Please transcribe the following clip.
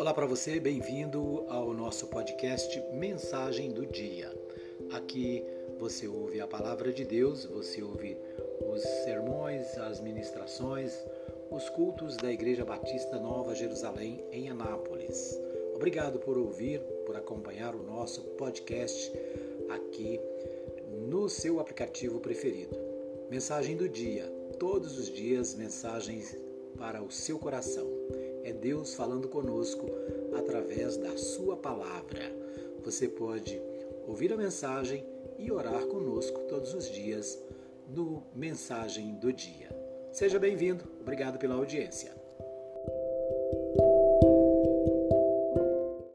Olá para você, bem-vindo ao nosso podcast Mensagem do Dia. Aqui você ouve a palavra de Deus, você ouve os sermões, as ministrações, os cultos da Igreja Batista Nova Jerusalém em Anápolis. Obrigado por ouvir, por acompanhar o nosso podcast aqui no seu aplicativo preferido. Mensagem do dia. Todos os dias, mensagens para o seu coração é Deus falando conosco através da Sua palavra. Você pode ouvir a mensagem e orar conosco todos os dias no Mensagem do Dia. Seja bem-vindo, obrigado pela audiência.